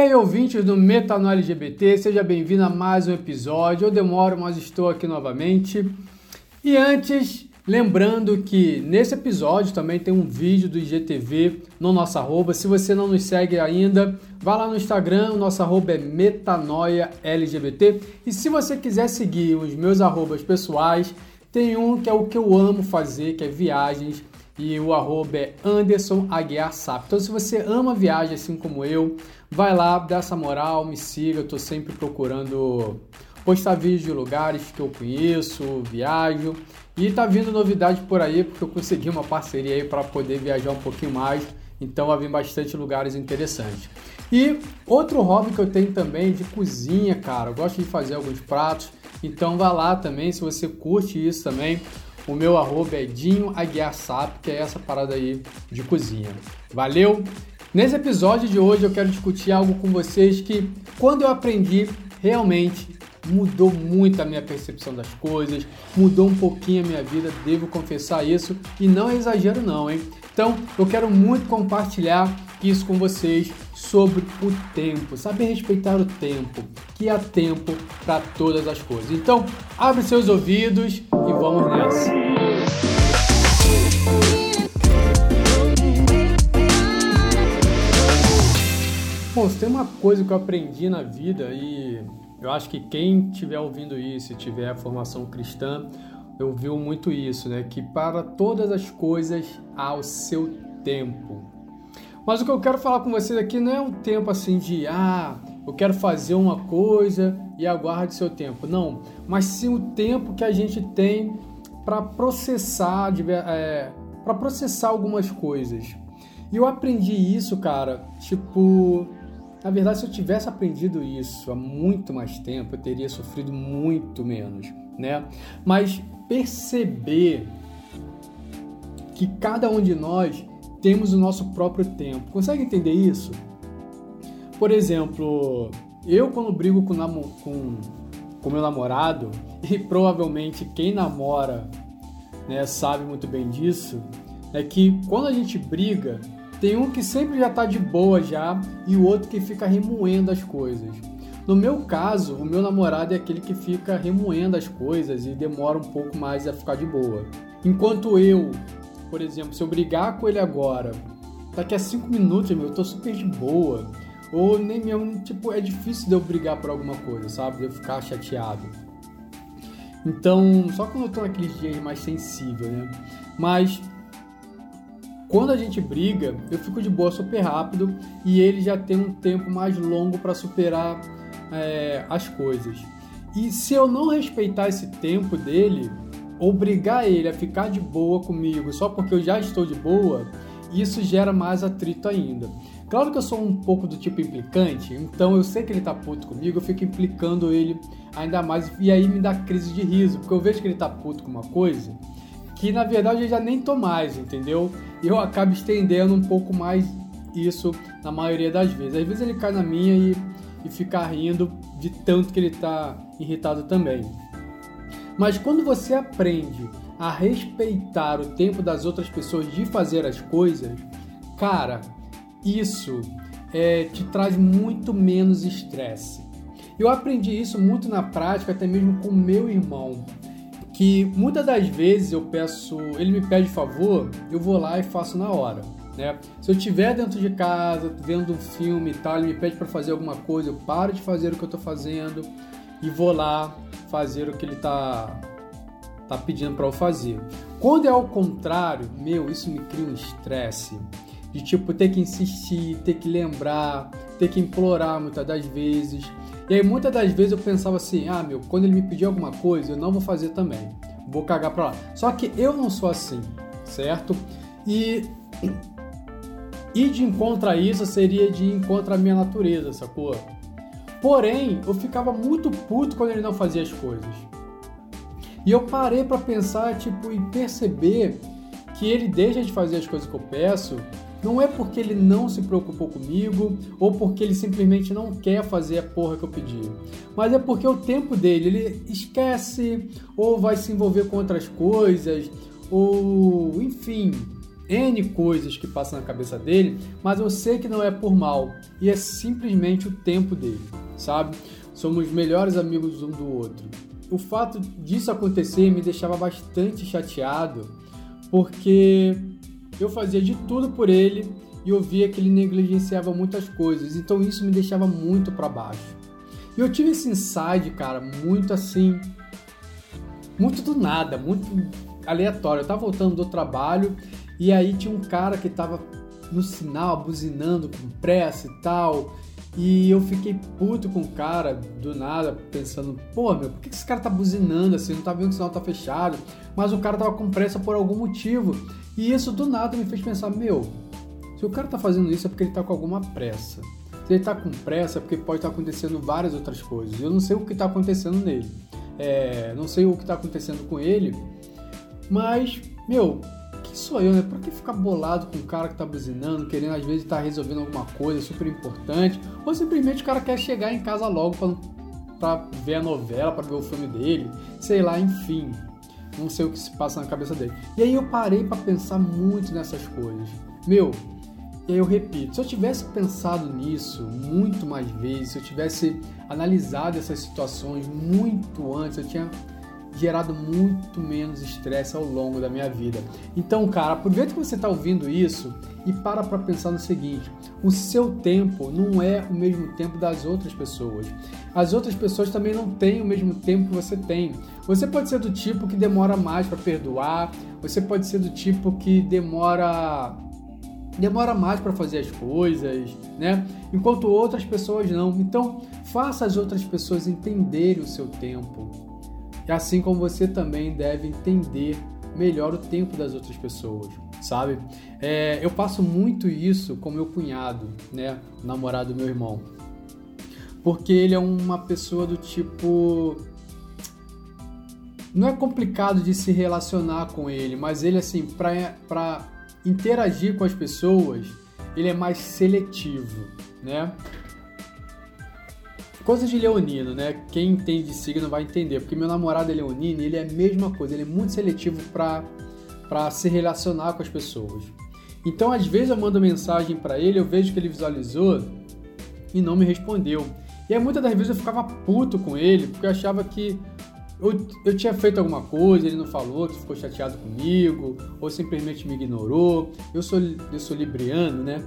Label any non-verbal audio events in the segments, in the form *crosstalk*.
aí, ouvintes do Metanoia LGBT, seja bem-vindo a mais um episódio. Eu demoro, mas estou aqui novamente. E antes, lembrando que nesse episódio também tem um vídeo do IGTV no nosso arroba. Se você não nos segue ainda, vá lá no Instagram, o nosso arroba é Metanoia LGBT. E se você quiser seguir os meus arrobas pessoais, tem um que é o que eu amo fazer, que é viagens e o arroba é Anderson Aguiar Sap. Então, se você ama viagem assim como eu, vai lá, dá essa moral, me siga. Eu tô sempre procurando postar vídeos de lugares que eu conheço, viajo. E tá vindo novidade por aí, porque eu consegui uma parceria aí para poder viajar um pouquinho mais. Então vai vir bastante lugares interessantes. E outro hobby que eu tenho também de cozinha, cara. Eu gosto de fazer alguns pratos. Então vá lá também, se você curte isso também. O meu arroba é Dinho Aguiar Sap, que é essa parada aí de cozinha. Valeu? Nesse episódio de hoje eu quero discutir algo com vocês que, quando eu aprendi, realmente mudou muito a minha percepção das coisas, mudou um pouquinho a minha vida, devo confessar isso, e não é exagero não, hein? Então, eu quero muito compartilhar isso com vocês sobre o tempo, saber respeitar o tempo, que há tempo para todas as coisas. Então, abre seus ouvidos e vamos nessa. Bom, se tem uma coisa que eu aprendi na vida e eu acho que quem estiver ouvindo isso e tiver formação cristã, eu vi muito isso, né? Que para todas as coisas há o seu tempo. Mas o que eu quero falar com vocês aqui não é um tempo assim de ah, eu quero fazer uma coisa e aguarde seu tempo. Não, mas sim o tempo que a gente tem para processar, é, para processar algumas coisas. E eu aprendi isso, cara, tipo, na verdade, se eu tivesse aprendido isso há muito mais tempo, eu teria sofrido muito menos, né? Mas perceber que cada um de nós temos o nosso próprio tempo. Consegue entender isso? Por exemplo, eu quando brigo com, com, com meu namorado, *laughs* e provavelmente quem namora né, sabe muito bem disso, é que quando a gente briga, tem um que sempre já está de boa já e o outro que fica remoendo as coisas. No meu caso, o meu namorado é aquele que fica remoendo as coisas e demora um pouco mais a ficar de boa. Enquanto eu por exemplo, se eu brigar com ele agora, daqui a cinco minutos, meu, eu tô super de boa. Ou nem mesmo, tipo, é difícil de eu brigar por alguma coisa, sabe? De eu ficar chateado. Então, só quando eu tô naqueles dias mais sensível, né? Mas quando a gente briga, eu fico de boa super rápido e ele já tem um tempo mais longo para superar é, as coisas. E se eu não respeitar esse tempo dele, obrigar ele a ficar de boa comigo só porque eu já estou de boa, isso gera mais atrito ainda. Claro que eu sou um pouco do tipo implicante, então eu sei que ele tá puto comigo, eu fico implicando ele ainda mais e aí me dá crise de riso, porque eu vejo que ele tá puto com uma coisa que na verdade eu já nem tô mais, entendeu? E eu acabo estendendo um pouco mais isso na maioria das vezes. Às vezes ele cai na minha e, e fica rindo de tanto que ele tá irritado também. Mas quando você aprende a respeitar o tempo das outras pessoas de fazer as coisas, cara, isso é, te traz muito menos estresse. Eu aprendi isso muito na prática, até mesmo com meu irmão, que muitas das vezes eu peço, ele me pede favor, eu vou lá e faço na hora. Né? Se eu estiver dentro de casa, vendo um filme e tal, ele me pede para fazer alguma coisa, eu paro de fazer o que eu estou fazendo e vou lá fazer o que ele está tá pedindo para eu fazer. Quando é ao contrário, meu, isso me cria um estresse de tipo ter que insistir, ter que lembrar, ter que implorar muitas das vezes. E aí muitas das vezes eu pensava assim: "Ah, meu, quando ele me pedir alguma coisa, eu não vou fazer também. Vou cagar para lá". Só que eu não sou assim, certo? E *clears throat* e de encontro a isso seria de encontro à minha natureza, sacou? Porém, eu ficava muito puto quando ele não fazia as coisas. E eu parei para pensar, tipo, e perceber que ele deixa de fazer as coisas que eu peço não é porque ele não se preocupou comigo ou porque ele simplesmente não quer fazer a porra que eu pedi, mas é porque o tempo dele ele esquece ou vai se envolver com outras coisas ou enfim, N coisas que passam na cabeça dele, mas eu sei que não é por mal e é simplesmente o tempo dele, sabe? Somos melhores amigos um do outro. O fato disso acontecer me deixava bastante chateado, porque eu fazia de tudo por ele e eu via que ele negligenciava muitas coisas, então isso me deixava muito para baixo. E eu tive esse insight, cara, muito assim, muito do nada, muito aleatório. Eu tava voltando do trabalho e aí tinha um cara que tava no sinal, buzinando com pressa e tal. E eu fiquei puto com o cara do nada, pensando, pô, meu, por que esse cara tá buzinando assim? Não tá vendo que o sinal tá fechado? Mas o cara tava com pressa por algum motivo. E isso do nada me fez pensar, meu, se o cara tá fazendo isso é porque ele tá com alguma pressa. Se ele tá com pressa é porque pode estar tá acontecendo várias outras coisas. Eu não sei o que tá acontecendo nele. É, não sei o que tá acontecendo com ele, mas, meu, que sou eu, né? Pra que ficar bolado com o cara que tá buzinando, querendo às vezes estar tá resolvendo alguma coisa super importante, ou simplesmente o cara quer chegar em casa logo pra, pra ver a novela, pra ver o filme dele, sei lá, enfim. Não sei o que se passa na cabeça dele. E aí eu parei para pensar muito nessas coisas. Meu, e aí eu repito, se eu tivesse pensado nisso muito mais vezes, se eu tivesse analisado essas situações muito antes, eu tinha gerado muito menos estresse ao longo da minha vida. Então, cara, aproveita que você está ouvindo isso e para para pensar no seguinte: o seu tempo não é o mesmo tempo das outras pessoas. As outras pessoas também não têm o mesmo tempo que você tem. Você pode ser do tipo que demora mais para perdoar, você pode ser do tipo que demora demora mais para fazer as coisas, né? Enquanto outras pessoas não. Então, faça as outras pessoas entenderem o seu tempo assim como você também deve entender melhor o tempo das outras pessoas, sabe? É, eu passo muito isso com meu cunhado, né, o namorado do meu irmão, porque ele é uma pessoa do tipo não é complicado de se relacionar com ele, mas ele assim para interagir com as pessoas ele é mais seletivo, né? Coisa de leonino, né? Quem entende de signo vai entender, porque meu namorado é leonino e ele é a mesma coisa, ele é muito seletivo para se relacionar com as pessoas. Então, às vezes eu mando mensagem para ele, eu vejo que ele visualizou e não me respondeu. E aí, muitas das vezes eu ficava puto com ele, porque eu achava que eu, eu tinha feito alguma coisa, ele não falou, que ficou chateado comigo, ou simplesmente me ignorou. Eu sou, eu sou libriano, né?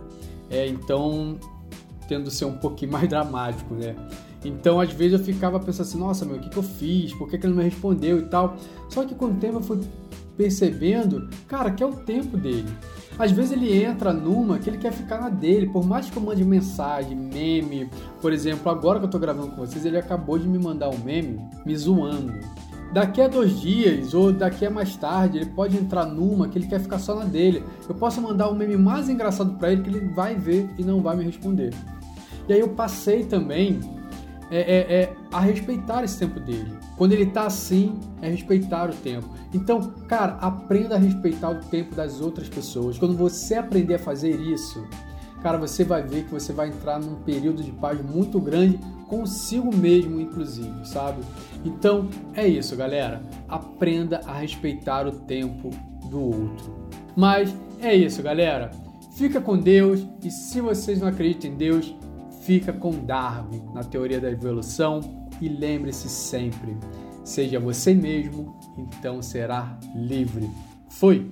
É, então tendo ser um pouquinho mais *laughs* dramático, né? Então, às vezes eu ficava pensando assim, nossa, meu, o que, que eu fiz? Por que, que ele não me respondeu e tal? Só que com o tempo eu fui percebendo, cara, que é o tempo dele. Às vezes ele entra numa que ele quer ficar na dele, por mais que eu mande mensagem, meme. Por exemplo, agora que eu tô gravando com vocês, ele acabou de me mandar um meme me zoando. Daqui a dois dias ou daqui a mais tarde, ele pode entrar numa que ele quer ficar só na dele. Eu posso mandar um meme mais engraçado para ele que ele vai ver e não vai me responder. E aí eu passei também é, é, é, a respeitar esse tempo dele. Quando ele tá assim, é respeitar o tempo. Então, cara, aprenda a respeitar o tempo das outras pessoas. Quando você aprender a fazer isso, cara, você vai ver que você vai entrar num período de paz muito grande consigo mesmo, inclusive, sabe? Então é isso, galera. Aprenda a respeitar o tempo do outro. Mas é isso, galera. Fica com Deus e se vocês não acreditam em Deus, Fica com Darwin na teoria da evolução e lembre-se sempre: seja você mesmo, então será livre. Fui!